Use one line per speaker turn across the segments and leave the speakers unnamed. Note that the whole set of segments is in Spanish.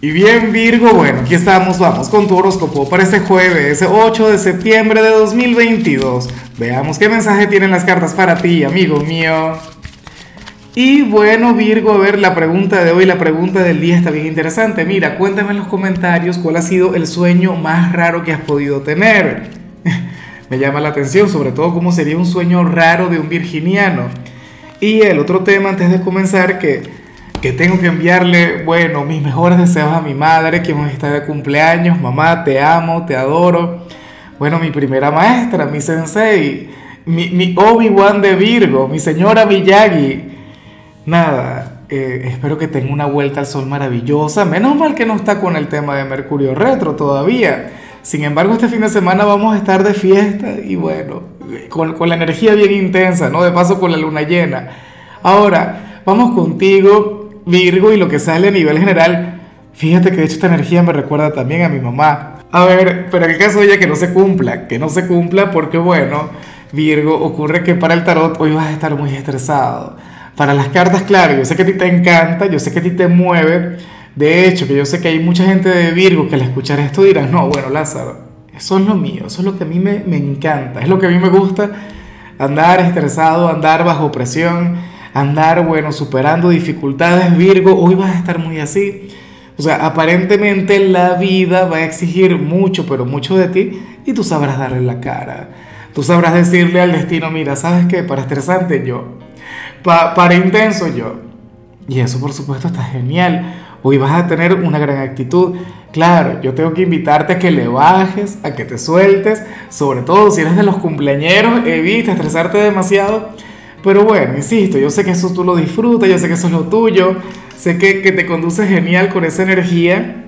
Y bien Virgo, bueno, aquí estamos, vamos con tu horóscopo para este jueves 8 de septiembre de 2022. Veamos qué mensaje tienen las cartas para ti, amigo mío. Y bueno Virgo, a ver, la pregunta de hoy, la pregunta del día está bien interesante. Mira, cuéntame en los comentarios cuál ha sido el sueño más raro que has podido tener. Me llama la atención, sobre todo cómo sería un sueño raro de un virginiano. Y el otro tema antes de comenzar que que tengo que enviarle, bueno, mis mejores deseos a mi madre, que hoy está de cumpleaños. Mamá, te amo, te adoro. Bueno, mi primera maestra, mi sensei, mi, mi Obi-Wan de Virgo, mi señora Miyagi. Nada, eh, espero que tenga una vuelta al sol maravillosa. Menos mal que no está con el tema de Mercurio retro todavía. Sin embargo, este fin de semana vamos a estar de fiesta y bueno, con, con la energía bien intensa, ¿no? De paso con la luna llena. Ahora, vamos contigo Virgo y lo que sale a nivel general, fíjate que de hecho esta energía me recuerda también a mi mamá. A ver, pero en el caso de ella que no se cumpla, que no se cumpla porque bueno, Virgo, ocurre que para el tarot hoy vas a estar muy estresado. Para las cartas, claro, yo sé que a ti te encanta, yo sé que a ti te mueve. De hecho, que yo sé que hay mucha gente de Virgo que al escuchar esto dirán, no, bueno, Lázaro, eso es lo mío, eso es lo que a mí me, me encanta, es lo que a mí me gusta, andar estresado, andar bajo presión andar, bueno, superando dificultades, Virgo, hoy vas a estar muy así. O sea, aparentemente la vida va a exigir mucho, pero mucho de ti y tú sabrás darle la cara. Tú sabrás decirle al destino, mira, ¿sabes qué? Para estresante yo, para intenso yo. Y eso por supuesto está genial. Hoy vas a tener una gran actitud. Claro, yo tengo que invitarte a que le bajes, a que te sueltes, sobre todo si eres de los cumpleañeros, evita estresarte demasiado pero bueno, insisto, yo sé que eso tú lo disfrutas, yo sé que eso es lo tuyo, sé que, que te conduce genial con esa energía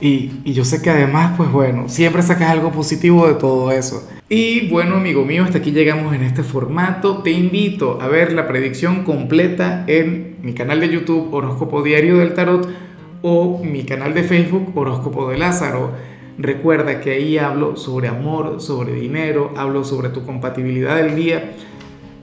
y, y, yo sé que además, pues bueno, siempre sacas algo positivo de todo eso. Y bueno, amigo mío, hasta aquí llegamos en este formato. Te invito a ver la predicción completa en mi canal de YouTube Horóscopo Diario del Tarot o mi canal de Facebook Horóscopo de Lázaro. Recuerda que ahí hablo sobre amor, sobre dinero, hablo sobre tu compatibilidad del día